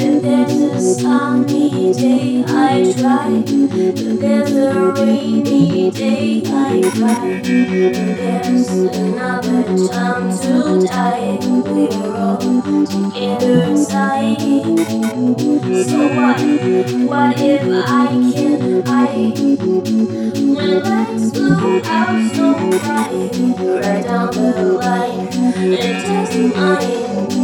If there's a sunny day, I try. If there's a rainy day, I cry There's another time to die. We're all together sighing So what, what if I can't hide? When lights go out so bright Right down the line, and just mine.